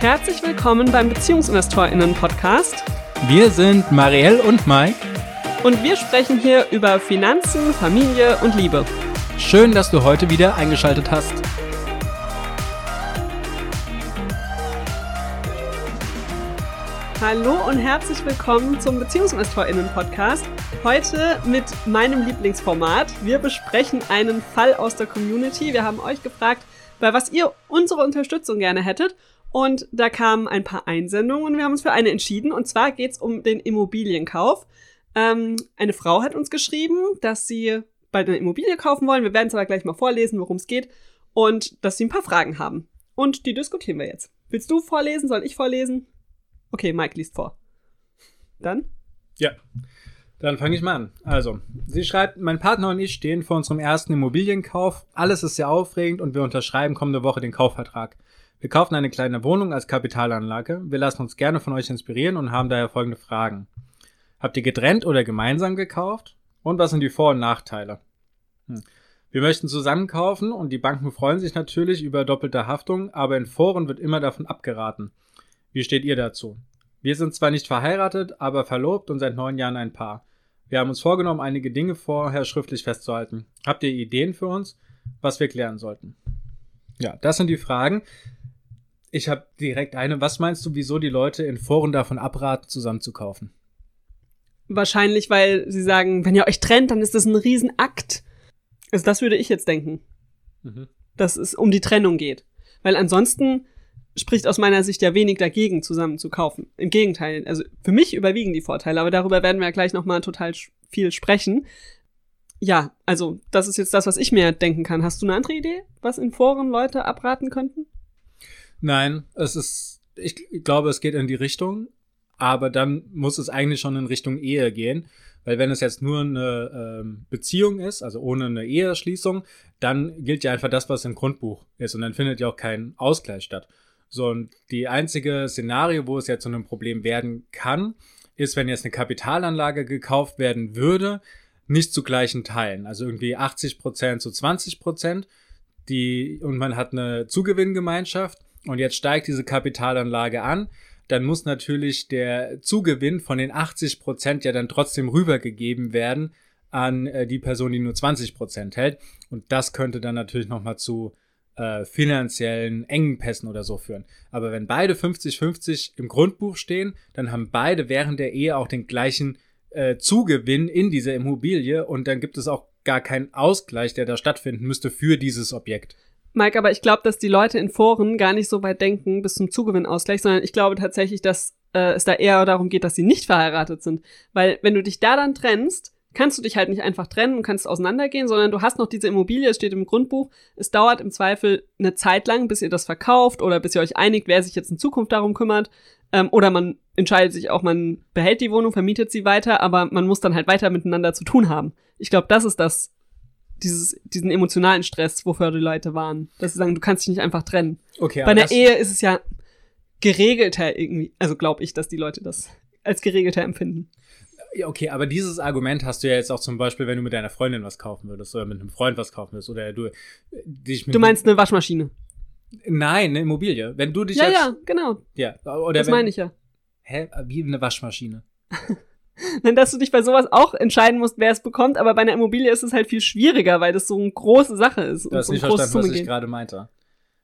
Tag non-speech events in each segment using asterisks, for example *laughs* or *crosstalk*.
Herzlich willkommen beim BeziehungsinvestorInnen-Podcast. Wir sind Marielle und Mike. Und wir sprechen hier über Finanzen, Familie und Liebe. Schön, dass du heute wieder eingeschaltet hast. Hallo und herzlich willkommen zum BeziehungsinvestorInnen-Podcast. Heute mit meinem Lieblingsformat. Wir besprechen einen Fall aus der Community. Wir haben euch gefragt, bei was ihr unsere Unterstützung gerne hättet. Und da kamen ein paar Einsendungen und wir haben uns für eine entschieden. Und zwar geht es um den Immobilienkauf. Ähm, eine Frau hat uns geschrieben, dass sie bald eine Immobilie kaufen wollen. Wir werden es aber gleich mal vorlesen, worum es geht. Und dass sie ein paar Fragen haben. Und die diskutieren wir jetzt. Willst du vorlesen? Soll ich vorlesen? Okay, Mike liest vor. Dann? Ja. Dann fange ich mal an. Also, sie schreibt, mein Partner und ich stehen vor unserem ersten Immobilienkauf. Alles ist sehr aufregend und wir unterschreiben kommende Woche den Kaufvertrag. Wir kaufen eine kleine Wohnung als Kapitalanlage. Wir lassen uns gerne von euch inspirieren und haben daher folgende Fragen. Habt ihr getrennt oder gemeinsam gekauft? Und was sind die Vor- und Nachteile? Hm. Wir möchten zusammen kaufen und die Banken freuen sich natürlich über doppelte Haftung, aber in Foren wird immer davon abgeraten. Wie steht ihr dazu? Wir sind zwar nicht verheiratet, aber verlobt und seit neun Jahren ein Paar. Wir haben uns vorgenommen, einige Dinge vorher schriftlich festzuhalten. Habt ihr Ideen für uns, was wir klären sollten? Ja, das sind die Fragen. Ich habe direkt eine. Was meinst du, wieso die Leute in Foren davon abraten, zusammen zu kaufen? Wahrscheinlich, weil sie sagen, wenn ihr euch trennt, dann ist das ein Riesenakt. Also das würde ich jetzt denken. Mhm. Dass es um die Trennung geht. Weil ansonsten spricht aus meiner Sicht ja wenig dagegen, zusammen zu kaufen. Im Gegenteil, also für mich überwiegen die Vorteile, aber darüber werden wir ja gleich nochmal total viel sprechen. Ja, also das ist jetzt das, was ich mir denken kann. Hast du eine andere Idee, was in Foren Leute abraten könnten? Nein, es ist, ich glaube, es geht in die Richtung, aber dann muss es eigentlich schon in Richtung Ehe gehen. Weil wenn es jetzt nur eine ähm, Beziehung ist, also ohne eine Eheschließung, dann gilt ja einfach das, was im Grundbuch ist. Und dann findet ja auch kein Ausgleich statt. So, und die einzige Szenario, wo es jetzt zu einem Problem werden kann, ist, wenn jetzt eine Kapitalanlage gekauft werden würde, nicht zu gleichen Teilen. Also irgendwie 80 Prozent zu 20 Prozent. Die, und man hat eine Zugewinngemeinschaft und jetzt steigt diese Kapitalanlage an, dann muss natürlich der Zugewinn von den 80 Prozent ja dann trotzdem rübergegeben werden an äh, die Person, die nur 20 Prozent hält. Und das könnte dann natürlich nochmal zu äh, finanziellen Engpässen oder so führen. Aber wenn beide 50-50 im Grundbuch stehen, dann haben beide während der Ehe auch den gleichen äh, Zugewinn in dieser Immobilie und dann gibt es auch gar keinen Ausgleich, der da stattfinden müsste für dieses Objekt. Mike, aber ich glaube, dass die Leute in Foren gar nicht so weit denken bis zum Zugewinnausgleich, sondern ich glaube tatsächlich, dass äh, es da eher darum geht, dass sie nicht verheiratet sind. Weil wenn du dich da dann trennst, kannst du dich halt nicht einfach trennen und kannst auseinandergehen, sondern du hast noch diese Immobilie, es steht im Grundbuch. Es dauert im Zweifel eine Zeit lang, bis ihr das verkauft oder bis ihr euch einigt, wer sich jetzt in Zukunft darum kümmert. Ähm, oder man entscheidet sich auch, man behält die Wohnung, vermietet sie weiter, aber man muss dann halt weiter miteinander zu tun haben. Ich glaube, das ist das, dieses, diesen emotionalen Stress, wofür die Leute waren. Dass sie sagen, du kannst dich nicht einfach trennen. Okay, Bei einer Ehe ist es ja geregelter irgendwie. Also glaube ich, dass die Leute das als geregelter empfinden. Ja, okay, aber dieses Argument hast du ja jetzt auch zum Beispiel, wenn du mit deiner Freundin was kaufen würdest oder mit einem Freund was kaufen würdest oder du dich mit. Du meinst eine Waschmaschine? Nein, eine Immobilie. Wenn du dich Ja, ja, genau. Ja, oder Das wenn, meine ich ja. Hä? Wie eine Waschmaschine? *laughs* *laughs* Dass du dich bei sowas auch entscheiden musst, wer es bekommt, aber bei einer Immobilie ist es halt viel schwieriger, weil das so eine große Sache ist. Du hast nicht verstanden, was ich gerade meinte.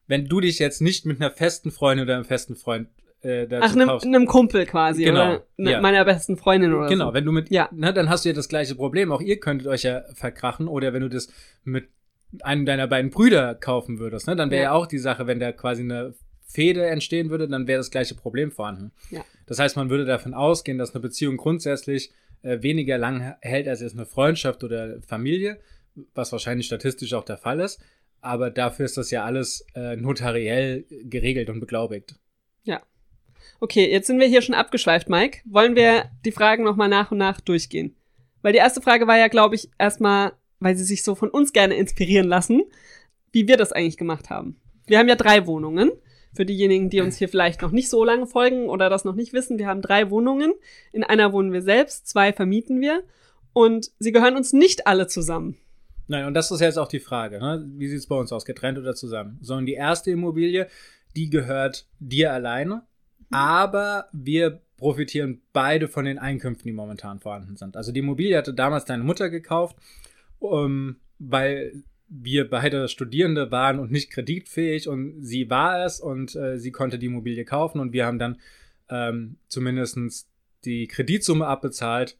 Wenn du dich jetzt nicht mit einer festen Freundin oder einem festen Freund äh, dazu Ach, einem, einem Kumpel quasi genau, oder ne, ja. meiner besten Freundin oder genau, so. wenn du mit, ja. ne, dann hast du ja das gleiche Problem. Auch ihr könntet euch ja verkrachen oder wenn du das mit einem deiner beiden Brüder kaufen würdest, ne, dann wäre ja. ja auch die Sache, wenn da quasi eine Fehde entstehen würde, dann wäre das gleiche Problem vorhanden. Ja. Das heißt, man würde davon ausgehen, dass eine Beziehung grundsätzlich äh, weniger lang hält als jetzt eine Freundschaft oder Familie, was wahrscheinlich statistisch auch der Fall ist. Aber dafür ist das ja alles äh, notariell geregelt und beglaubigt. Ja. Okay, jetzt sind wir hier schon abgeschweift, Mike. Wollen wir die Fragen nochmal nach und nach durchgehen? Weil die erste Frage war ja, glaube ich, erstmal, weil sie sich so von uns gerne inspirieren lassen, wie wir das eigentlich gemacht haben. Wir haben ja drei Wohnungen. Für diejenigen, die uns hier vielleicht noch nicht so lange folgen oder das noch nicht wissen, wir haben drei Wohnungen. In einer wohnen wir selbst, zwei vermieten wir. Und sie gehören uns nicht alle zusammen. Nein, und das ist jetzt auch die Frage. Ne? Wie sieht es bei uns aus, getrennt oder zusammen? Sondern die erste Immobilie, die gehört dir alleine, aber wir profitieren beide von den Einkünften, die momentan vorhanden sind. Also die Immobilie hatte damals deine Mutter gekauft, um, weil wir beide Studierende waren und nicht kreditfähig und sie war es und äh, sie konnte die Immobilie kaufen und wir haben dann ähm, zumindest die Kreditsumme abbezahlt.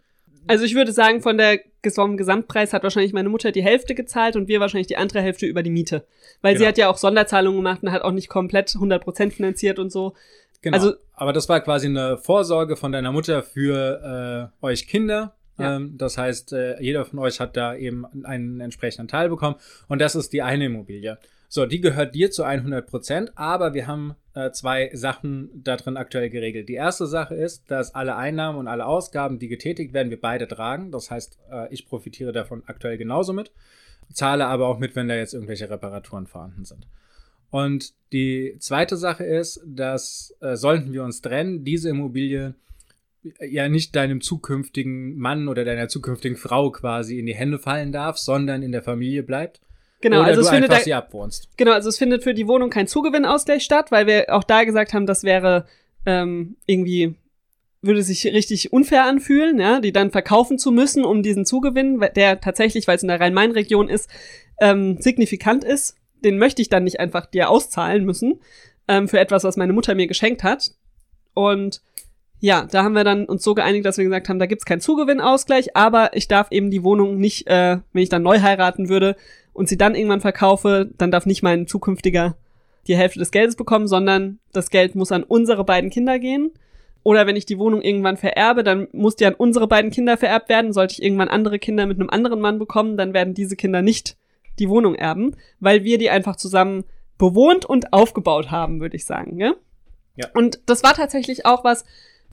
Also ich würde sagen, von der vom Gesamtpreis hat wahrscheinlich meine Mutter die Hälfte gezahlt und wir wahrscheinlich die andere Hälfte über die Miete. Weil genau. sie hat ja auch Sonderzahlungen gemacht und hat auch nicht komplett 100% finanziert und so. Genau. Also, Aber das war quasi eine Vorsorge von deiner Mutter für äh, euch Kinder. Ja. Ähm, das heißt, äh, jeder von euch hat da eben einen entsprechenden Teil bekommen. Und das ist die eine Immobilie. So, die gehört dir zu 100 Prozent, aber wir haben äh, zwei Sachen da drin aktuell geregelt. Die erste Sache ist, dass alle Einnahmen und alle Ausgaben, die getätigt werden, wir beide tragen. Das heißt, äh, ich profitiere davon aktuell genauso mit, zahle aber auch mit, wenn da jetzt irgendwelche Reparaturen vorhanden sind. Und die zweite Sache ist, dass äh, sollten wir uns trennen, diese Immobilie ja nicht deinem zukünftigen Mann oder deiner zukünftigen Frau quasi in die Hände fallen darf, sondern in der Familie bleibt. Genau, Oder also es findet einfach da, sie abwohnst. genau, also es findet für die Wohnung kein Zugewinnausgleich statt, weil wir auch da gesagt haben, das wäre ähm, irgendwie würde sich richtig unfair anfühlen, ja, die dann verkaufen zu müssen, um diesen Zugewinn, der tatsächlich, weil es in der Rhein-Main-Region ist, ähm, signifikant ist. Den möchte ich dann nicht einfach dir auszahlen müssen ähm, für etwas, was meine Mutter mir geschenkt hat. Und ja, da haben wir dann uns so geeinigt, dass wir gesagt haben, da gibt's keinen Zugewinnausgleich, aber ich darf eben die Wohnung nicht, äh, wenn ich dann neu heiraten würde, und sie dann irgendwann verkaufe, dann darf nicht mein zukünftiger die Hälfte des Geldes bekommen, sondern das Geld muss an unsere beiden Kinder gehen. Oder wenn ich die Wohnung irgendwann vererbe, dann muss die an unsere beiden Kinder vererbt werden. Sollte ich irgendwann andere Kinder mit einem anderen Mann bekommen, dann werden diese Kinder nicht die Wohnung erben, weil wir die einfach zusammen bewohnt und aufgebaut haben, würde ich sagen. Ja? ja. Und das war tatsächlich auch was,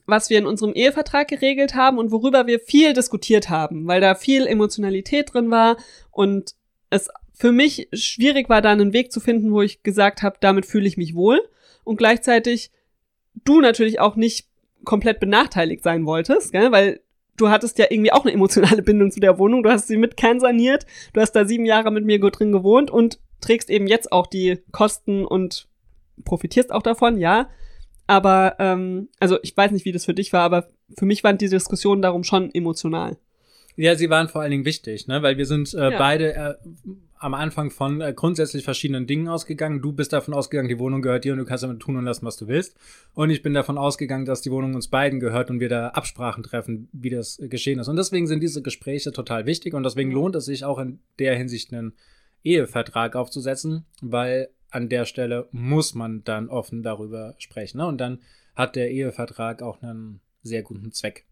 was wir in unserem Ehevertrag geregelt haben und worüber wir viel diskutiert haben, weil da viel Emotionalität drin war und es für mich schwierig war, da einen Weg zu finden, wo ich gesagt habe, damit fühle ich mich wohl und gleichzeitig du natürlich auch nicht komplett benachteiligt sein wolltest, gell? weil du hattest ja irgendwie auch eine emotionale Bindung zu der Wohnung, du hast sie mit kernsaniert, du hast da sieben Jahre mit mir gut drin gewohnt und trägst eben jetzt auch die Kosten und profitierst auch davon, ja. Aber, ähm, also ich weiß nicht, wie das für dich war, aber für mich waren die Diskussionen darum schon emotional. Ja, sie waren vor allen Dingen wichtig, ne? weil wir sind äh, ja. beide äh, am Anfang von äh, grundsätzlich verschiedenen Dingen ausgegangen. Du bist davon ausgegangen, die Wohnung gehört dir und du kannst damit tun und lassen, was du willst. Und ich bin davon ausgegangen, dass die Wohnung uns beiden gehört und wir da Absprachen treffen, wie das geschehen ist. Und deswegen sind diese Gespräche total wichtig und deswegen lohnt es sich auch in der Hinsicht einen Ehevertrag aufzusetzen, weil an der Stelle muss man dann offen darüber sprechen. Ne? Und dann hat der Ehevertrag auch einen sehr guten Zweck.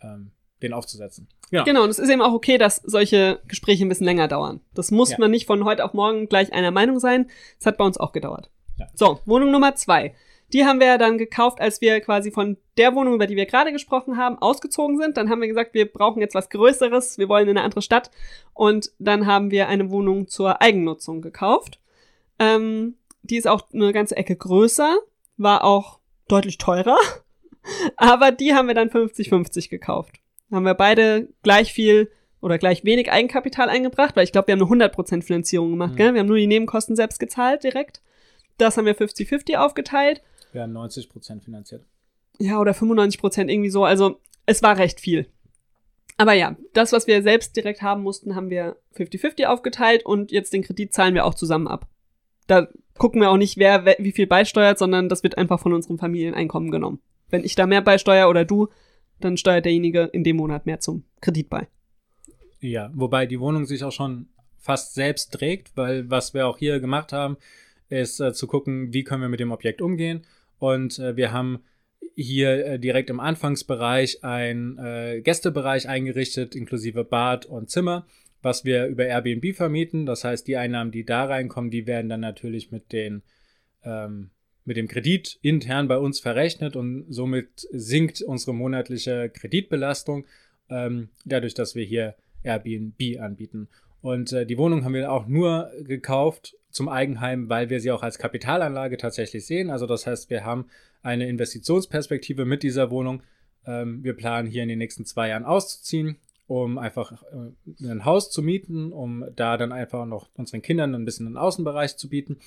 Ähm, den aufzusetzen. Ja. Genau, und es ist eben auch okay, dass solche Gespräche ein bisschen länger dauern. Das muss ja. man nicht von heute auf morgen gleich einer Meinung sein. Das hat bei uns auch gedauert. Ja. So, Wohnung Nummer zwei. Die haben wir ja dann gekauft, als wir quasi von der Wohnung, über die wir gerade gesprochen haben, ausgezogen sind. Dann haben wir gesagt, wir brauchen jetzt was Größeres, wir wollen in eine andere Stadt. Und dann haben wir eine Wohnung zur Eigennutzung gekauft. Ähm, die ist auch eine ganze Ecke größer, war auch deutlich teurer. *laughs* Aber die haben wir dann 50-50 gekauft haben wir beide gleich viel oder gleich wenig Eigenkapital eingebracht, weil ich glaube, wir haben eine 100% Finanzierung gemacht, mhm. gell? Wir haben nur die Nebenkosten selbst gezahlt direkt. Das haben wir 50-50 aufgeteilt. Wir haben 90% finanziert. Ja, oder 95% irgendwie so. Also es war recht viel. Aber ja, das, was wir selbst direkt haben mussten, haben wir 50-50 aufgeteilt und jetzt den Kredit zahlen wir auch zusammen ab. Da gucken wir auch nicht, wer wie viel beisteuert, sondern das wird einfach von unserem Familieneinkommen genommen. Wenn ich da mehr beisteuere oder du, dann steuert derjenige in dem Monat mehr zum Kredit bei. Ja, wobei die Wohnung sich auch schon fast selbst trägt, weil was wir auch hier gemacht haben, ist äh, zu gucken, wie können wir mit dem Objekt umgehen. Und äh, wir haben hier äh, direkt im Anfangsbereich einen äh, Gästebereich eingerichtet, inklusive Bad und Zimmer, was wir über Airbnb vermieten. Das heißt, die Einnahmen, die da reinkommen, die werden dann natürlich mit den ähm, mit dem Kredit intern bei uns verrechnet und somit sinkt unsere monatliche Kreditbelastung, ähm, dadurch, dass wir hier Airbnb anbieten. Und äh, die Wohnung haben wir auch nur gekauft zum Eigenheim, weil wir sie auch als Kapitalanlage tatsächlich sehen. Also das heißt, wir haben eine Investitionsperspektive mit dieser Wohnung. Ähm, wir planen hier in den nächsten zwei Jahren auszuziehen, um einfach äh, ein Haus zu mieten, um da dann einfach noch unseren Kindern ein bisschen einen Außenbereich zu bieten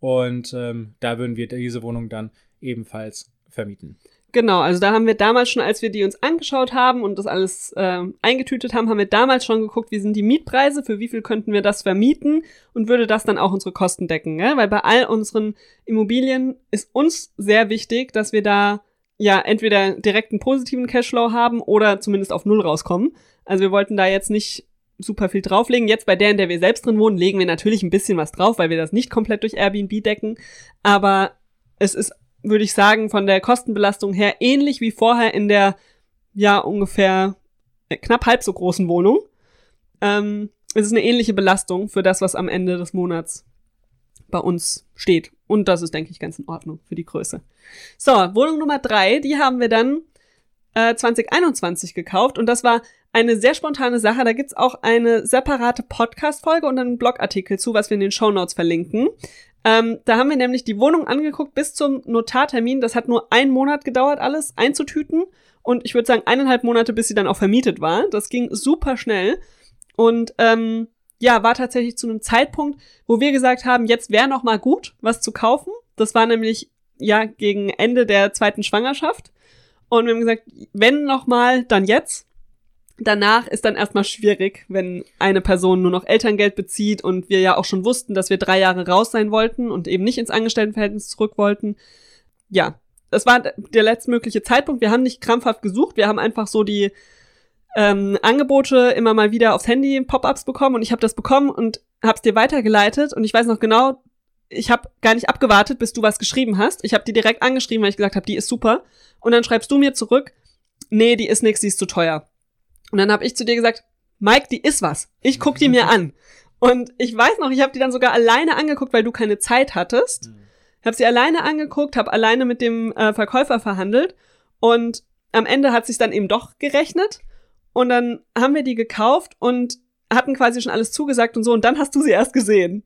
Und ähm, da würden wir diese Wohnung dann ebenfalls vermieten. Genau, also da haben wir damals schon, als wir die uns angeschaut haben und das alles äh, eingetütet haben, haben wir damals schon geguckt, wie sind die Mietpreise, für wie viel könnten wir das vermieten und würde das dann auch unsere Kosten decken. Ne? Weil bei all unseren Immobilien ist uns sehr wichtig, dass wir da ja entweder direkt einen positiven Cashflow haben oder zumindest auf Null rauskommen. Also wir wollten da jetzt nicht super viel drauflegen. Jetzt bei der, in der wir selbst drin wohnen, legen wir natürlich ein bisschen was drauf, weil wir das nicht komplett durch Airbnb decken. Aber es ist würde ich sagen, von der Kostenbelastung her ähnlich wie vorher in der, ja, ungefähr äh, knapp halb so großen Wohnung. Ähm, es ist eine ähnliche Belastung für das, was am Ende des Monats bei uns steht. Und das ist, denke ich, ganz in Ordnung für die Größe. So, Wohnung Nummer drei, die haben wir dann äh, 2021 gekauft und das war eine sehr spontane Sache. Da gibt's auch eine separate Podcast-Folge und einen Blogartikel zu, was wir in den Show Notes verlinken. Ähm, da haben wir nämlich die Wohnung angeguckt bis zum Notartermin. Das hat nur einen Monat gedauert, alles einzutüten. Und ich würde sagen, eineinhalb Monate, bis sie dann auch vermietet war. Das ging super schnell. Und ähm, ja, war tatsächlich zu einem Zeitpunkt, wo wir gesagt haben, jetzt wäre noch mal gut, was zu kaufen. Das war nämlich ja gegen Ende der zweiten Schwangerschaft. Und wir haben gesagt, wenn noch mal, dann jetzt danach ist dann erstmal schwierig, wenn eine Person nur noch Elterngeld bezieht und wir ja auch schon wussten, dass wir drei Jahre raus sein wollten und eben nicht ins Angestelltenverhältnis zurück wollten. Ja, das war der letztmögliche Zeitpunkt. Wir haben nicht krampfhaft gesucht, wir haben einfach so die ähm, Angebote immer mal wieder aufs Handy Pop-ups bekommen und ich habe das bekommen und hab's dir weitergeleitet und ich weiß noch genau, ich habe gar nicht abgewartet, bis du was geschrieben hast. Ich habe die direkt angeschrieben, weil ich gesagt habe, die ist super und dann schreibst du mir zurück, nee, die ist nix, die ist zu teuer. Und dann habe ich zu dir gesagt, Mike, die ist was. Ich guck die mir an. Und ich weiß noch, ich habe die dann sogar alleine angeguckt, weil du keine Zeit hattest. Mhm. Habe sie alleine angeguckt, habe alleine mit dem äh, Verkäufer verhandelt und am Ende hat sich dann eben doch gerechnet und dann haben wir die gekauft und hatten quasi schon alles zugesagt und so und dann hast du sie erst gesehen.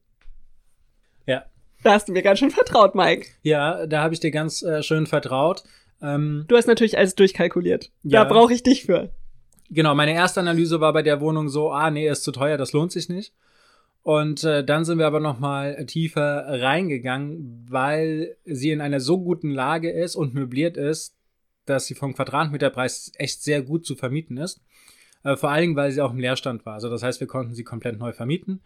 Ja. Da hast du mir ganz schön vertraut, Mike. Ja, da habe ich dir ganz äh, schön vertraut. Ähm, du hast natürlich alles durchkalkuliert. Ja. Da brauche ich dich für genau, meine erste Analyse war bei der Wohnung so, ah, nee, ist zu teuer, das lohnt sich nicht. Und äh, dann sind wir aber noch mal tiefer reingegangen, weil sie in einer so guten Lage ist und möbliert ist, dass sie vom Quadratmeterpreis echt sehr gut zu vermieten ist. Äh, vor allen Dingen, weil sie auch im Leerstand war. Also das heißt, wir konnten sie komplett neu vermieten.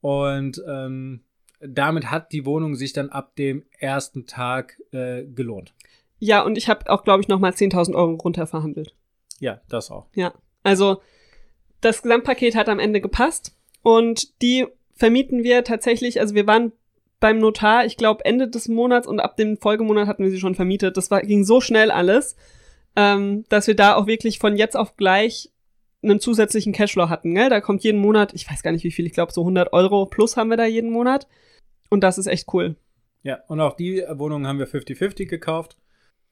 Und ähm, damit hat die Wohnung sich dann ab dem ersten Tag äh, gelohnt. Ja, und ich habe auch, glaube ich, noch mal 10.000 Euro runterverhandelt. Ja, das auch. Ja, also das Gesamtpaket hat am Ende gepasst und die vermieten wir tatsächlich, also wir waren beim Notar, ich glaube Ende des Monats und ab dem Folgemonat hatten wir sie schon vermietet. Das war, ging so schnell alles, ähm, dass wir da auch wirklich von jetzt auf gleich einen zusätzlichen Cashflow hatten. Gell? Da kommt jeden Monat, ich weiß gar nicht wie viel, ich glaube so 100 Euro plus haben wir da jeden Monat. Und das ist echt cool. Ja, und auch die Wohnungen haben wir 50-50 gekauft.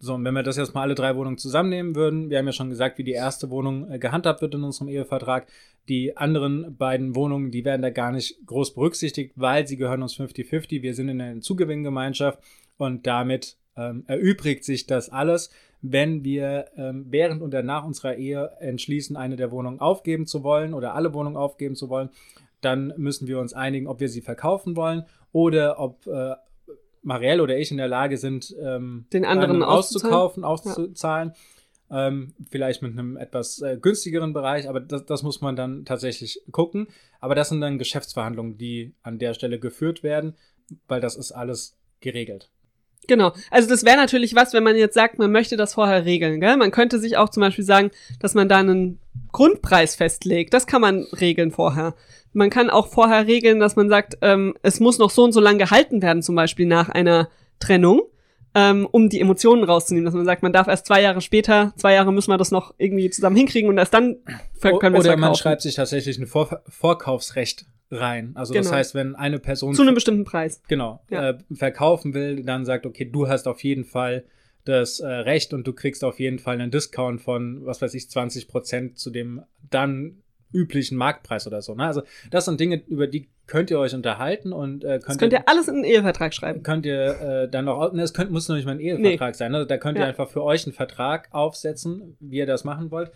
So, und wenn wir das jetzt mal alle drei Wohnungen zusammennehmen würden, wir haben ja schon gesagt, wie die erste Wohnung äh, gehandhabt wird in unserem Ehevertrag. Die anderen beiden Wohnungen, die werden da gar nicht groß berücksichtigt, weil sie gehören uns 50-50. Wir sind in einer Zugewinngemeinschaft und damit ähm, erübrigt sich das alles, wenn wir ähm, während und nach unserer Ehe entschließen, eine der Wohnungen aufgeben zu wollen oder alle Wohnungen aufgeben zu wollen. Dann müssen wir uns einigen, ob wir sie verkaufen wollen oder ob äh, Marielle oder ich in der Lage sind, ähm, den anderen auszukaufen, auszuzahlen. Ja. Ähm, vielleicht mit einem etwas äh, günstigeren Bereich, aber das, das muss man dann tatsächlich gucken. Aber das sind dann Geschäftsverhandlungen, die an der Stelle geführt werden, weil das ist alles geregelt. Genau. Also das wäre natürlich was, wenn man jetzt sagt, man möchte das vorher regeln. Gell? Man könnte sich auch zum Beispiel sagen, dass man da einen Grundpreis festlegt. Das kann man regeln vorher. Man kann auch vorher regeln, dass man sagt, ähm, es muss noch so und so lang gehalten werden, zum Beispiel nach einer Trennung, ähm, um die Emotionen rauszunehmen. Dass man sagt, man darf erst zwei Jahre später, zwei Jahre müssen wir das noch irgendwie zusammen hinkriegen und erst dann können wir es Oder man schreibt sich tatsächlich ein Vor Vorkaufsrecht rein. Also genau. das heißt, wenn eine Person zu einem bestimmten Preis genau ja. äh, verkaufen will, dann sagt, okay, du hast auf jeden Fall das äh, Recht und du kriegst auf jeden Fall einen Discount von, was weiß ich, 20 Prozent zu dem dann üblichen Marktpreis oder so. Ne? Also das sind Dinge, über die könnt ihr euch unterhalten und äh, könnt, das könnt ihr, ihr alles in einen Ehevertrag schreiben. Könnt ihr äh, dann noch, ne, es könnt, muss noch nicht mal ein Ehevertrag nee. sein. Ne? Da könnt ihr einfach für euch einen Vertrag aufsetzen, wie ihr das machen wollt,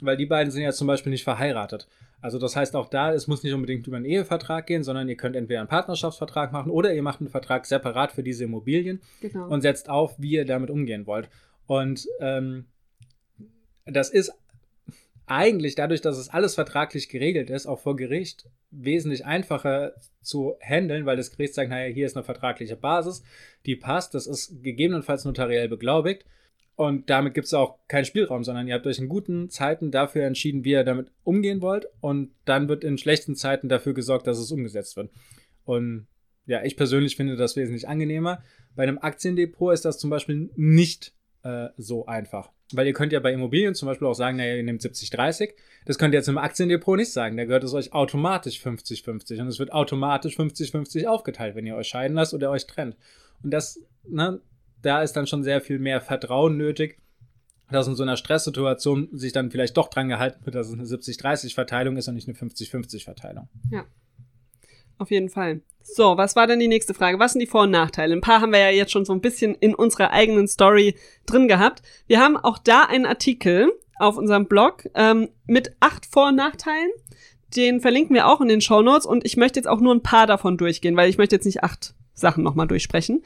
weil die beiden sind ja zum Beispiel nicht verheiratet. Also das heißt auch da, es muss nicht unbedingt über einen Ehevertrag gehen, sondern ihr könnt entweder einen Partnerschaftsvertrag machen oder ihr macht einen Vertrag separat für diese Immobilien Genau. und setzt auf, wie ihr damit umgehen wollt. Und ähm, das ist eigentlich dadurch, dass es alles vertraglich geregelt ist, auch vor Gericht wesentlich einfacher zu handeln, weil das Gericht sagt, naja, hier ist eine vertragliche Basis, die passt, das ist gegebenenfalls notariell beglaubigt und damit gibt es auch keinen Spielraum, sondern ihr habt euch in guten Zeiten dafür entschieden, wie ihr damit umgehen wollt und dann wird in schlechten Zeiten dafür gesorgt, dass es umgesetzt wird. Und ja, ich persönlich finde das wesentlich angenehmer. Bei einem Aktiendepot ist das zum Beispiel nicht äh, so einfach. Weil ihr könnt ja bei Immobilien zum Beispiel auch sagen, naja, ihr nehmt 70-30. Das könnt ihr jetzt im Aktiendepot nicht sagen. Da gehört es euch automatisch 50-50. Und es wird automatisch 50-50 aufgeteilt, wenn ihr euch scheiden lasst oder euch trennt. Und das, ne, da ist dann schon sehr viel mehr Vertrauen nötig, dass in so einer Stresssituation sich dann vielleicht doch dran gehalten wird, dass es eine 70-30-Verteilung ist und nicht eine 50-50-Verteilung. Auf jeden Fall. So, was war denn die nächste Frage? Was sind die Vor- und Nachteile? Ein paar haben wir ja jetzt schon so ein bisschen in unserer eigenen Story drin gehabt. Wir haben auch da einen Artikel auf unserem Blog ähm, mit acht Vor- und Nachteilen. Den verlinken wir auch in den Show Notes und ich möchte jetzt auch nur ein paar davon durchgehen, weil ich möchte jetzt nicht acht Sachen nochmal durchsprechen.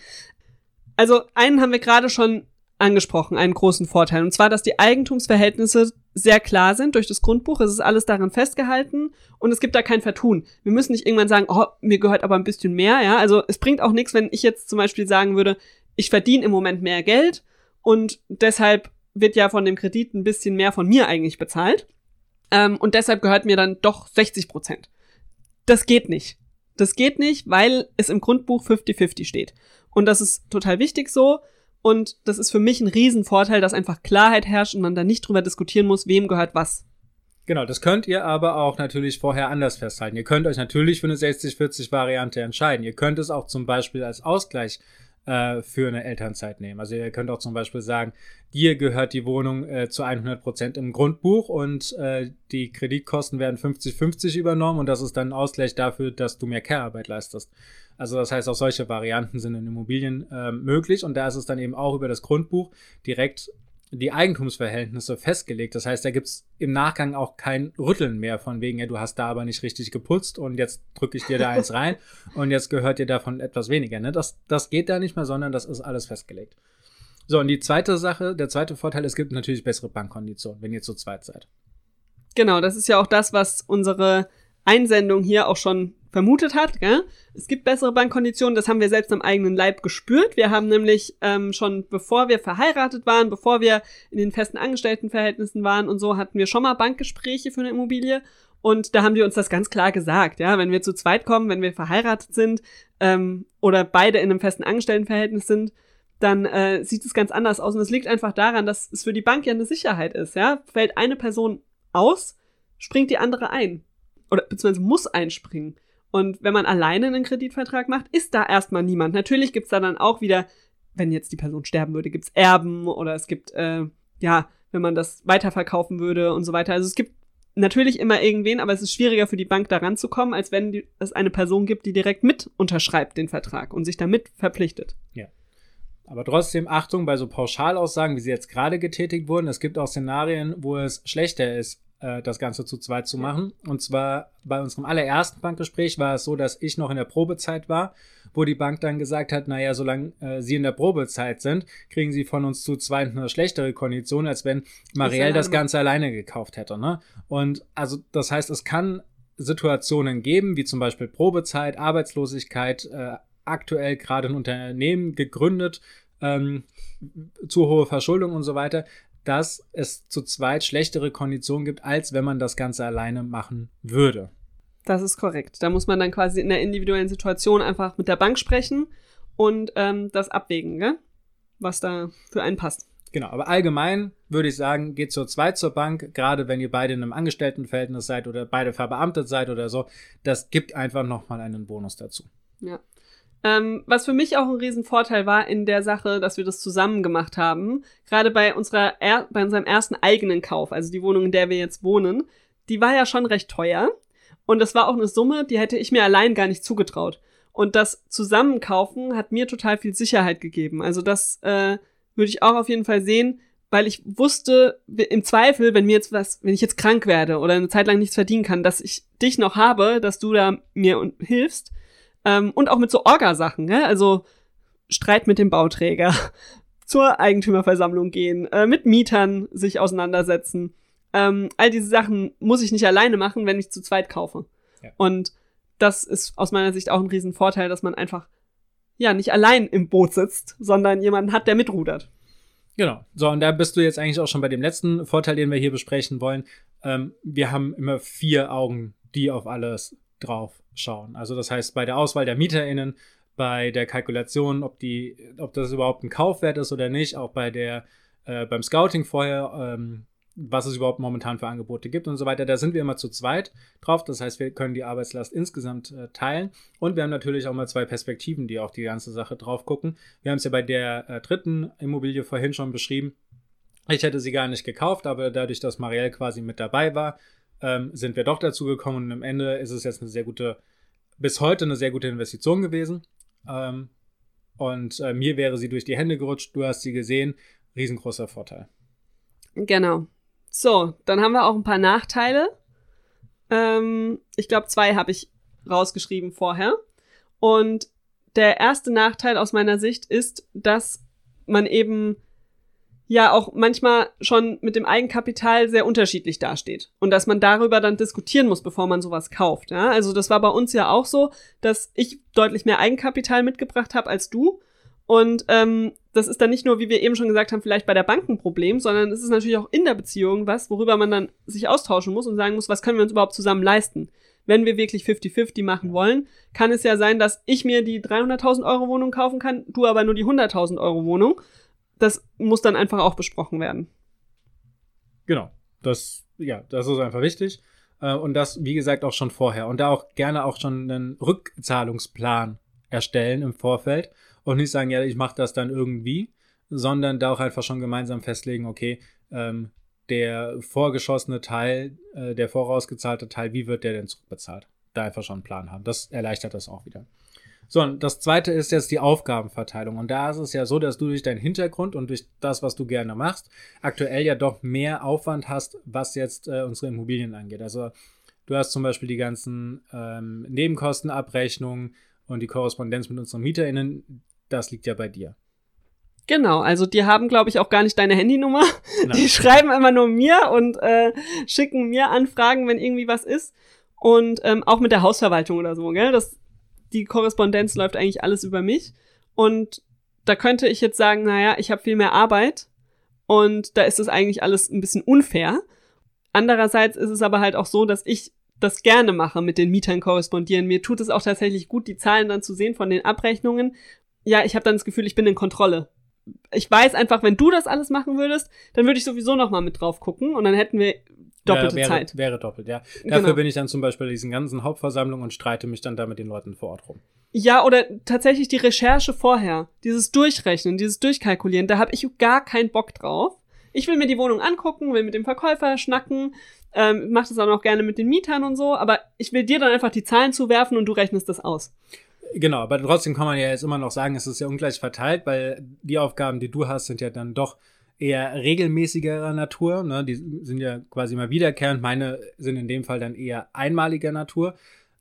Also einen haben wir gerade schon angesprochen, einen großen Vorteil. Und zwar, dass die Eigentumsverhältnisse sehr klar sind durch das Grundbuch. Es ist alles darin festgehalten und es gibt da kein Vertun. Wir müssen nicht irgendwann sagen, oh, mir gehört aber ein bisschen mehr, ja. Also es bringt auch nichts, wenn ich jetzt zum Beispiel sagen würde, ich verdiene im Moment mehr Geld und deshalb wird ja von dem Kredit ein bisschen mehr von mir eigentlich bezahlt. Ähm, und deshalb gehört mir dann doch 60 Prozent. Das geht nicht. Das geht nicht, weil es im Grundbuch 50-50 steht. Und das ist total wichtig so. Und das ist für mich ein Riesenvorteil, dass einfach Klarheit herrscht und man da nicht drüber diskutieren muss, wem gehört was. Genau, das könnt ihr aber auch natürlich vorher anders festhalten. Ihr könnt euch natürlich für eine 60-40-Variante entscheiden. Ihr könnt es auch zum Beispiel als Ausgleich äh, für eine Elternzeit nehmen. Also ihr könnt auch zum Beispiel sagen, dir gehört die Wohnung äh, zu 100 Prozent im Grundbuch und äh, die Kreditkosten werden 50-50 übernommen und das ist dann ein Ausgleich dafür, dass du mehr Care-Arbeit leistest. Also das heißt, auch solche Varianten sind in Immobilien äh, möglich und da ist es dann eben auch über das Grundbuch direkt die Eigentumsverhältnisse festgelegt. Das heißt, da gibt's im Nachgang auch kein Rütteln mehr von wegen, ja, du hast da aber nicht richtig geputzt und jetzt drücke ich dir da eins rein *laughs* und jetzt gehört dir davon etwas weniger. Ne? Das, das geht da nicht mehr, sondern das ist alles festgelegt. So, und die zweite Sache, der zweite Vorteil, es gibt natürlich bessere Bankkonditionen, wenn ihr zu zweit seid. Genau, das ist ja auch das, was unsere Einsendung hier auch schon vermutet hat. Gell? Es gibt bessere Bankkonditionen, das haben wir selbst am eigenen Leib gespürt. Wir haben nämlich ähm, schon, bevor wir verheiratet waren, bevor wir in den festen Angestelltenverhältnissen waren und so, hatten wir schon mal Bankgespräche für eine Immobilie. Und da haben die uns das ganz klar gesagt, ja, wenn wir zu zweit kommen, wenn wir verheiratet sind ähm, oder beide in einem festen Angestelltenverhältnis sind, dann äh, sieht es ganz anders aus. Und es liegt einfach daran, dass es für die Bank ja eine Sicherheit ist, ja. Fällt eine Person aus, springt die andere ein. Oder beziehungsweise muss einspringen. Und wenn man alleine einen Kreditvertrag macht, ist da erstmal niemand. Natürlich gibt's da dann auch wieder, wenn jetzt die Person sterben würde, gibt's Erben oder es gibt, äh, ja, wenn man das weiterverkaufen würde und so weiter. Also es gibt natürlich immer irgendwen, aber es ist schwieriger für die Bank da ranzukommen, als wenn die, es eine Person gibt, die direkt mit unterschreibt den Vertrag und sich damit verpflichtet. Aber trotzdem Achtung bei so Pauschalaussagen, wie sie jetzt gerade getätigt wurden. Es gibt auch Szenarien, wo es schlechter ist, äh, das Ganze zu zweit zu machen. Und zwar bei unserem allerersten Bankgespräch war es so, dass ich noch in der Probezeit war, wo die Bank dann gesagt hat, naja, solange äh, Sie in der Probezeit sind, kriegen Sie von uns zu zweit eine schlechtere Kondition, als wenn Marielle das Ganze alleine gekauft hätte. Ne? Und also das heißt, es kann Situationen geben, wie zum Beispiel Probezeit, Arbeitslosigkeit, äh, aktuell gerade ein Unternehmen gegründet, ähm, zu hohe Verschuldung und so weiter, dass es zu zweit schlechtere Konditionen gibt, als wenn man das Ganze alleine machen würde. Das ist korrekt. Da muss man dann quasi in der individuellen Situation einfach mit der Bank sprechen und ähm, das abwägen, gell? was da für einen passt. Genau, aber allgemein würde ich sagen, geht zu zweit zur Bank, gerade wenn ihr beide in einem Angestelltenverhältnis seid oder beide verbeamtet seid oder so. Das gibt einfach nochmal einen Bonus dazu. Ja. Ähm, was für mich auch ein Riesenvorteil war in der Sache, dass wir das zusammen gemacht haben, gerade bei unserer er bei unserem ersten eigenen Kauf, also die Wohnung, in der wir jetzt wohnen, die war ja schon recht teuer und das war auch eine Summe, die hätte ich mir allein gar nicht zugetraut. Und das Zusammenkaufen hat mir total viel Sicherheit gegeben. Also das äh, würde ich auch auf jeden Fall sehen weil ich wusste, im Zweifel, wenn mir jetzt was, wenn ich jetzt krank werde oder eine Zeit lang nichts verdienen kann, dass ich dich noch habe, dass du da mir hilfst. Ähm, und auch mit so Orgasachen, ne? also Streit mit dem Bauträger, *laughs* zur Eigentümerversammlung gehen, äh, mit Mietern sich auseinandersetzen. Ähm, all diese Sachen muss ich nicht alleine machen, wenn ich zu zweit kaufe. Ja. Und das ist aus meiner Sicht auch ein Riesenvorteil, dass man einfach ja nicht allein im Boot sitzt, sondern jemanden hat, der mitrudert. Genau. So, und da bist du jetzt eigentlich auch schon bei dem letzten Vorteil, den wir hier besprechen wollen. Ähm, wir haben immer vier Augen, die auf alles drauf schauen. Also das heißt, bei der Auswahl der MieterInnen, bei der Kalkulation, ob die, ob das überhaupt ein Kaufwert ist oder nicht, auch bei der, äh, beim Scouting vorher, ähm, was es überhaupt momentan für Angebote gibt und so weiter. Da sind wir immer zu zweit drauf. Das heißt, wir können die Arbeitslast insgesamt äh, teilen. Und wir haben natürlich auch mal zwei Perspektiven, die auf die ganze Sache drauf gucken. Wir haben es ja bei der äh, dritten Immobilie vorhin schon beschrieben. Ich hätte sie gar nicht gekauft, aber dadurch, dass Marielle quasi mit dabei war, ähm, sind wir doch dazu gekommen. Und am Ende ist es jetzt eine sehr gute, bis heute eine sehr gute Investition gewesen. Ähm, und äh, mir wäre sie durch die Hände gerutscht. Du hast sie gesehen. Riesengroßer Vorteil. Genau. So, dann haben wir auch ein paar Nachteile. Ähm, ich glaube, zwei habe ich rausgeschrieben vorher. Und der erste Nachteil aus meiner Sicht ist, dass man eben ja auch manchmal schon mit dem Eigenkapital sehr unterschiedlich dasteht und dass man darüber dann diskutieren muss, bevor man sowas kauft. Ja? Also das war bei uns ja auch so, dass ich deutlich mehr Eigenkapital mitgebracht habe als du und ähm, das ist dann nicht nur, wie wir eben schon gesagt haben, vielleicht bei der Bank ein Problem, sondern es ist natürlich auch in der Beziehung was, worüber man dann sich austauschen muss und sagen muss, was können wir uns überhaupt zusammen leisten. Wenn wir wirklich 50-50 machen wollen, kann es ja sein, dass ich mir die 300.000 Euro Wohnung kaufen kann, du aber nur die 100.000 Euro Wohnung. Das muss dann einfach auch besprochen werden. Genau. Das, ja, das ist einfach wichtig. Äh, und das, wie gesagt, auch schon vorher. Und da auch gerne auch schon einen Rückzahlungsplan erstellen im Vorfeld und nicht sagen, ja, ich mache das dann irgendwie, sondern da auch einfach schon gemeinsam festlegen, okay, ähm, der vorgeschossene Teil, äh, der vorausgezahlte Teil, wie wird der denn zurückbezahlt? Da einfach schon einen Plan haben. Das erleichtert das auch wieder. So, und das zweite ist jetzt die Aufgabenverteilung. Und da ist es ja so, dass du durch deinen Hintergrund und durch das, was du gerne machst, aktuell ja doch mehr Aufwand hast, was jetzt äh, unsere Immobilien angeht. Also du hast zum Beispiel die ganzen ähm, Nebenkostenabrechnungen und die Korrespondenz mit unseren MieterInnen, das liegt ja bei dir. Genau, also die haben, glaube ich, auch gar nicht deine Handynummer. Nein. Die schreiben immer nur mir und äh, schicken mir Anfragen, wenn irgendwie was ist. Und ähm, auch mit der Hausverwaltung oder so, gell? Das, die Korrespondenz läuft eigentlich alles über mich. Und da könnte ich jetzt sagen, naja, ich habe viel mehr Arbeit und da ist es eigentlich alles ein bisschen unfair. Andererseits ist es aber halt auch so, dass ich das gerne mache, mit den Mietern korrespondieren. Mir tut es auch tatsächlich gut, die Zahlen dann zu sehen von den Abrechnungen ja, ich habe dann das Gefühl, ich bin in Kontrolle. Ich weiß einfach, wenn du das alles machen würdest, dann würde ich sowieso noch mal mit drauf gucken und dann hätten wir doppelte wäre, Zeit. Wäre doppelt, ja. Dafür genau. bin ich dann zum Beispiel bei diesen ganzen Hauptversammlungen und streite mich dann da mit den Leuten vor Ort rum. Ja, oder tatsächlich die Recherche vorher, dieses Durchrechnen, dieses Durchkalkulieren, da habe ich gar keinen Bock drauf. Ich will mir die Wohnung angucken, will mit dem Verkäufer schnacken, ähm, mach das auch noch gerne mit den Mietern und so, aber ich will dir dann einfach die Zahlen zuwerfen und du rechnest das aus. Genau, aber trotzdem kann man ja jetzt immer noch sagen, es ist ja ungleich verteilt, weil die Aufgaben, die du hast, sind ja dann doch eher regelmäßigerer Natur. Ne? Die sind ja quasi immer wiederkehrend. Meine sind in dem Fall dann eher einmaliger Natur.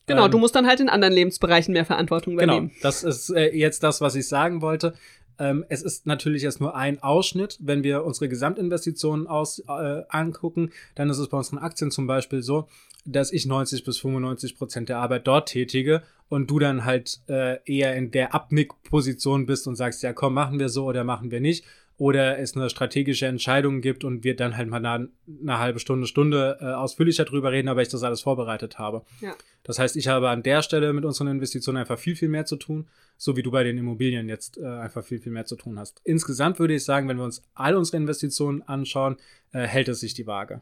Genau, ähm, du musst dann halt in anderen Lebensbereichen mehr Verantwortung genau, übernehmen. Genau, das ist äh, jetzt das, was ich sagen wollte. Ähm, es ist natürlich erst nur ein Ausschnitt. Wenn wir unsere Gesamtinvestitionen aus, äh, angucken, dann ist es bei unseren Aktien zum Beispiel so, dass ich 90 bis 95 Prozent der Arbeit dort tätige und du dann halt äh, eher in der Abnickposition bist und sagst, ja komm, machen wir so oder machen wir nicht. Oder es eine strategische Entscheidung gibt und wir dann halt mal eine, eine halbe Stunde, Stunde äh, ausführlicher drüber reden, aber ich das alles vorbereitet habe. Ja. Das heißt, ich habe an der Stelle mit unseren Investitionen einfach viel, viel mehr zu tun, so wie du bei den Immobilien jetzt äh, einfach viel, viel mehr zu tun hast. Insgesamt würde ich sagen, wenn wir uns all unsere Investitionen anschauen, äh, hält es sich die Waage.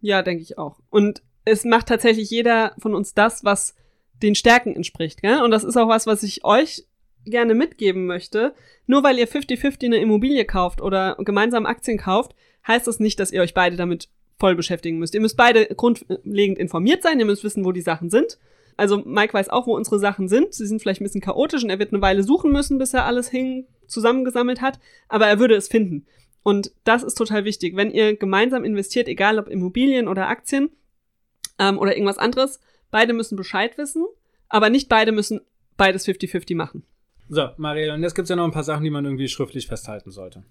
Ja, denke ich auch. Und es macht tatsächlich jeder von uns das, was den Stärken entspricht. Gell? Und das ist auch was, was ich euch gerne mitgeben möchte. Nur weil ihr 50-50 eine Immobilie kauft oder gemeinsam Aktien kauft, heißt das nicht, dass ihr euch beide damit voll beschäftigen müsst. Ihr müsst beide grundlegend informiert sein, ihr müsst wissen, wo die Sachen sind. Also Mike weiß auch, wo unsere Sachen sind. Sie sind vielleicht ein bisschen chaotisch und er wird eine Weile suchen müssen, bis er alles hin zusammengesammelt hat, aber er würde es finden. Und das ist total wichtig. Wenn ihr gemeinsam investiert, egal ob Immobilien oder Aktien ähm, oder irgendwas anderes, beide müssen Bescheid wissen, aber nicht beide müssen beides 50-50 machen. So, Marielle, und jetzt gibt's ja noch ein paar Sachen, die man irgendwie schriftlich festhalten sollte.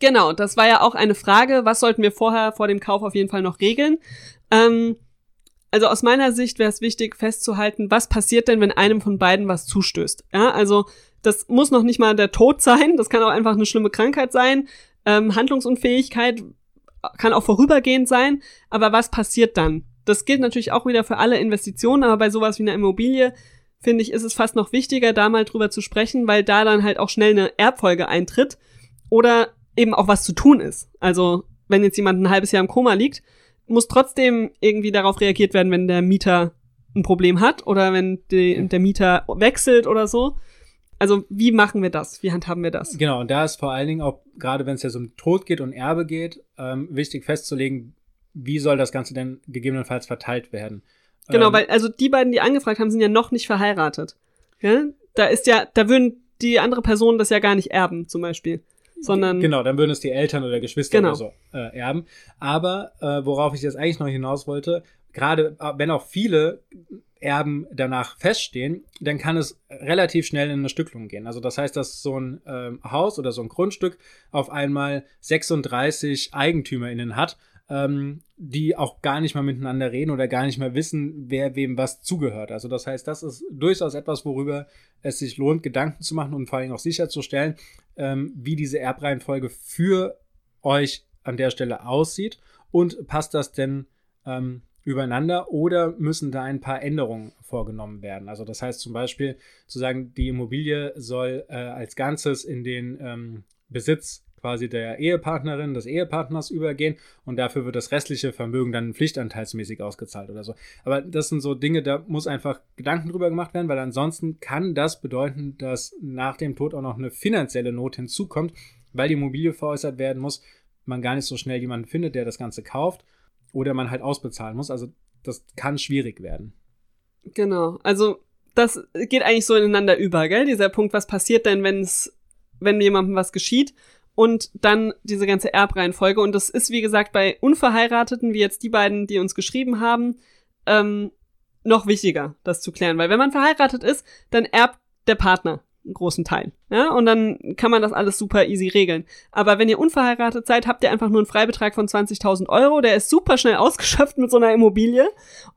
Genau, das war ja auch eine Frage, was sollten wir vorher vor dem Kauf auf jeden Fall noch regeln? Ähm, also aus meiner Sicht wäre es wichtig festzuhalten, was passiert denn, wenn einem von beiden was zustößt. Ja, also das muss noch nicht mal der Tod sein, das kann auch einfach eine schlimme Krankheit sein, ähm, Handlungsunfähigkeit kann auch vorübergehend sein, aber was passiert dann? Das gilt natürlich auch wieder für alle Investitionen, aber bei sowas wie einer Immobilie finde ich, ist es fast noch wichtiger, da mal drüber zu sprechen, weil da dann halt auch schnell eine Erbfolge eintritt oder eben auch was zu tun ist. Also, wenn jetzt jemand ein halbes Jahr im Koma liegt, muss trotzdem irgendwie darauf reagiert werden, wenn der Mieter ein Problem hat oder wenn die, der Mieter wechselt oder so. Also, wie machen wir das? Wie handhaben wir das? Genau, und da ist vor allen Dingen auch, gerade wenn es jetzt um Tod geht und Erbe geht, ähm, wichtig festzulegen, wie soll das Ganze denn gegebenenfalls verteilt werden. Genau, ähm, weil, also die beiden, die angefragt haben, sind ja noch nicht verheiratet. Ja? Da ist ja, da würden die andere Person das ja gar nicht erben, zum Beispiel sondern. Genau, dann würden es die Eltern oder Geschwister Genau. oder so äh, erben. Aber äh, worauf ich jetzt eigentlich noch hinaus wollte, gerade äh, wenn auch viele Erben danach feststehen, dann kann es relativ schnell in eine Stücklung gehen. Also das heißt, dass so ein ähm, Haus oder so ein Grundstück auf einmal 36 EigentümerInnen hat, ähm, die auch gar nicht mal miteinander reden oder gar nicht mehr wissen, wer wem was zugehört. Also das heißt, das ist durchaus etwas, worüber es sich lohnt, Gedanken zu machen und vor allem auch sicherzustellen, ähm, wie diese Erbreihenfolge für euch an der Stelle aussieht und passt das denn ähm, übereinander oder müssen da ein paar Änderungen vorgenommen werden. Also das heißt zum Beispiel zu sagen, die Immobilie soll äh, als Ganzes in den ähm, Besitz quasi der Ehepartnerin, des Ehepartners übergehen und dafür wird das restliche Vermögen dann pflichtanteilsmäßig ausgezahlt oder so. Aber das sind so Dinge, da muss einfach Gedanken drüber gemacht werden, weil ansonsten kann das bedeuten, dass nach dem Tod auch noch eine finanzielle Not hinzukommt, weil die Immobilie veräußert werden muss, man gar nicht so schnell jemanden findet, der das Ganze kauft oder man halt ausbezahlen muss. Also das kann schwierig werden. Genau. Also, das geht eigentlich so ineinander über, gell? Dieser Punkt, was passiert denn, wenn es, wenn jemandem was geschieht? Und dann diese ganze Erbreihenfolge. Und das ist, wie gesagt, bei Unverheirateten, wie jetzt die beiden, die uns geschrieben haben, ähm, noch wichtiger, das zu klären. Weil wenn man verheiratet ist, dann erbt der Partner einen großen Teil. Ja, und dann kann man das alles super easy regeln. Aber wenn ihr unverheiratet seid, habt ihr einfach nur einen Freibetrag von 20.000 Euro. Der ist super schnell *laughs* ausgeschöpft mit so einer Immobilie.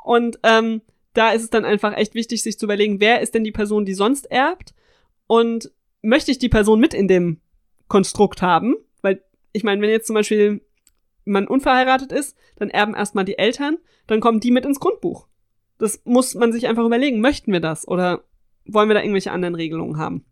Und ähm, da ist es dann einfach echt wichtig, sich zu überlegen, wer ist denn die Person, die sonst erbt? Und möchte ich die Person mit in dem Konstrukt haben? Weil, ich meine, wenn jetzt zum Beispiel man unverheiratet ist, dann erben erstmal die Eltern, dann kommen die mit ins Grundbuch. Das muss man sich einfach überlegen, möchten wir das oder wollen wir da irgendwelche anderen Regelungen haben?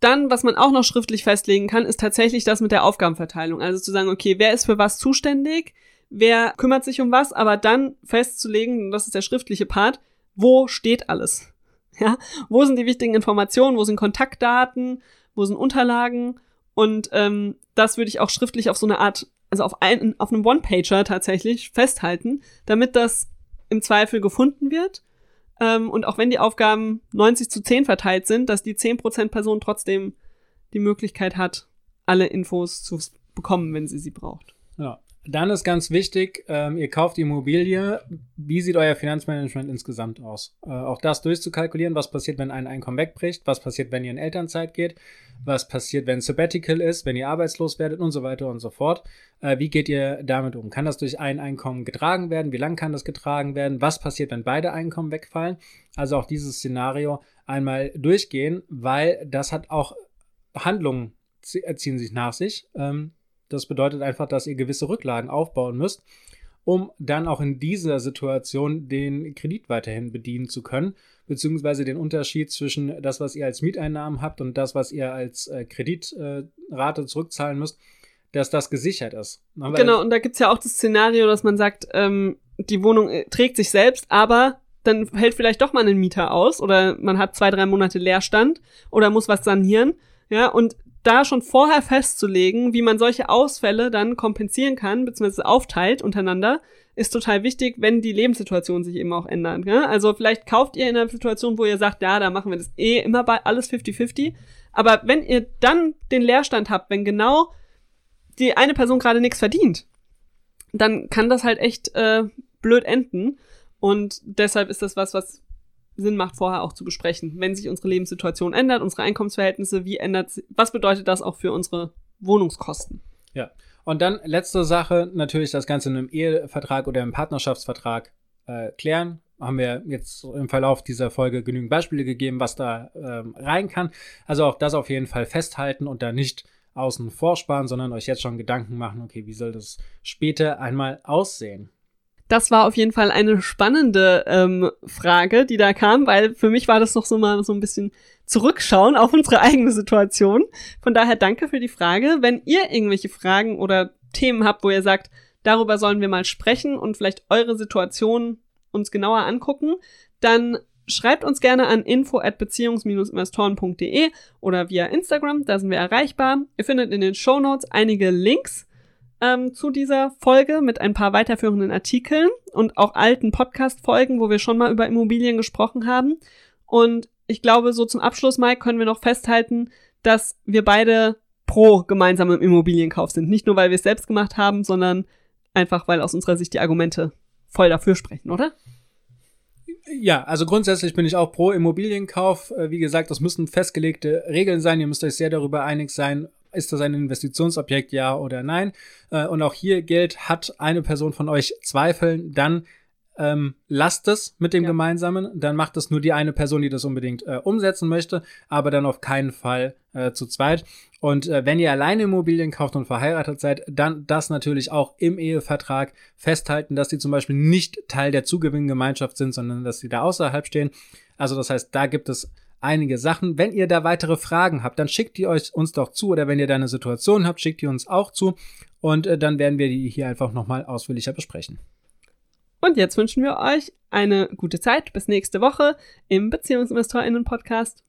Dann, was man auch noch schriftlich festlegen kann, ist tatsächlich das mit der Aufgabenverteilung. Also zu sagen, okay, wer ist für was zuständig, wer kümmert sich um was, aber dann festzulegen, das ist der schriftliche Part, wo steht alles? Ja, wo sind die wichtigen Informationen, wo sind Kontaktdaten, wo sind Unterlagen und ähm, das würde ich auch schriftlich auf so eine Art, also auf, ein, auf einem One-Pager tatsächlich festhalten, damit das im Zweifel gefunden wird. Ähm, und auch wenn die Aufgaben 90 zu 10 verteilt sind, dass die 10% Person trotzdem die Möglichkeit hat, alle Infos zu bekommen, wenn sie sie braucht. Ja. Dann ist ganz wichtig, ähm, ihr kauft Immobilie. Wie sieht euer Finanzmanagement insgesamt aus? Äh, auch das durchzukalkulieren, was passiert, wenn ein Einkommen wegbricht, was passiert, wenn ihr in Elternzeit geht, was passiert, wenn Sabbatical ist, wenn ihr arbeitslos werdet und so weiter und so fort. Äh, wie geht ihr damit um? Kann das durch ein Einkommen getragen werden? Wie lang kann das getragen werden? Was passiert, wenn beide Einkommen wegfallen? Also auch dieses Szenario einmal durchgehen, weil das hat auch Handlungen ziehen sich nach sich. Ähm, das bedeutet einfach, dass ihr gewisse Rücklagen aufbauen müsst, um dann auch in dieser Situation den Kredit weiterhin bedienen zu können, beziehungsweise den Unterschied zwischen das, was ihr als Mieteinnahmen habt und das, was ihr als äh, Kreditrate zurückzahlen müsst, dass das gesichert ist. Aber genau, und da gibt's ja auch das Szenario, dass man sagt, ähm, die Wohnung äh, trägt sich selbst, aber dann hält vielleicht doch mal ein Mieter aus oder man hat zwei, drei Monate Leerstand oder muss was sanieren. Ja, und da schon vorher festzulegen, wie man solche Ausfälle dann kompensieren kann, beziehungsweise aufteilt untereinander, ist total wichtig, wenn die Lebenssituation sich eben auch ändert. Ja? Also vielleicht kauft ihr in einer Situation, wo ihr sagt, ja, da machen wir das eh immer bei alles 50-50. Aber wenn ihr dann den Leerstand habt, wenn genau die eine Person gerade nichts verdient, dann kann das halt echt äh, blöd enden. Und deshalb ist das was, was Sinn macht, vorher auch zu besprechen. Wenn sich unsere Lebenssituation ändert, unsere Einkommensverhältnisse, wie ändert, was bedeutet das auch für unsere Wohnungskosten? Ja. Und dann letzte Sache, natürlich das Ganze in einem Ehevertrag oder im Partnerschaftsvertrag äh, klären. Haben wir jetzt im Verlauf dieser Folge genügend Beispiele gegeben, was da ähm, rein kann. Also auch das auf jeden Fall festhalten und da nicht außen vorsparen, sondern euch jetzt schon Gedanken machen, okay, wie soll das später einmal aussehen? Das war auf jeden Fall eine spannende ähm, Frage, die da kam, weil für mich war das noch so mal so ein bisschen zurückschauen auf unsere *laughs* eigene Situation. Von daher danke für die Frage. Wenn ihr irgendwelche Fragen oder Themen habt, wo ihr sagt, darüber sollen wir mal sprechen und vielleicht eure Situation uns genauer angucken, dann schreibt uns gerne an info at beziehungs-investoren.de oder via Instagram, da sind wir erreichbar. Ihr findet in den Show Notes einige Links ähm, zu dieser Folge mit ein paar weiterführenden Artikeln und auch alten Podcast-Folgen, wo wir schon mal über Immobilien gesprochen haben. Und ich glaube, so zum Abschluss, Mike, können wir noch festhalten, dass wir beide pro gemeinsamen Immobilienkauf sind. Nicht nur, weil wir es selbst gemacht haben, sondern einfach, weil aus unserer Sicht die Argumente voll dafür sprechen, oder? Ja, also grundsätzlich bin ich auch pro Immobilienkauf. Äh, wie gesagt, das müssen festgelegte Regeln sein. Ihr müsst euch sehr darüber einig sein, ist das ein Investitionsobjekt, ja oder nein? Äh, und auch hier gilt, hat eine Person von euch Zweifeln, dann ähm, lasst es mit dem ja. Gemeinsamen, dann macht es nur die eine Person, die das unbedingt äh, umsetzen möchte, aber dann auf keinen Fall äh, zu zweit. Und äh, wenn ihr alleine Immobilien kauft und verheiratet seid, dann das natürlich auch im Ehevertrag festhalten, dass die zum Beispiel nicht Teil der Zugewinngemeinschaft sind, sondern dass sie da außerhalb stehen. Also das heißt, da gibt es einige Sachen. Wenn ihr da weitere Fragen habt, dann schickt die euch uns doch zu oder wenn ihr da eine Situation habt, schickt die uns auch zu und äh, dann werden wir die hier einfach nochmal ausführlicher besprechen. Und jetzt wünschen wir euch eine gute Zeit. Bis nächste Woche im BeziehungsinvestorInnen-Podcast.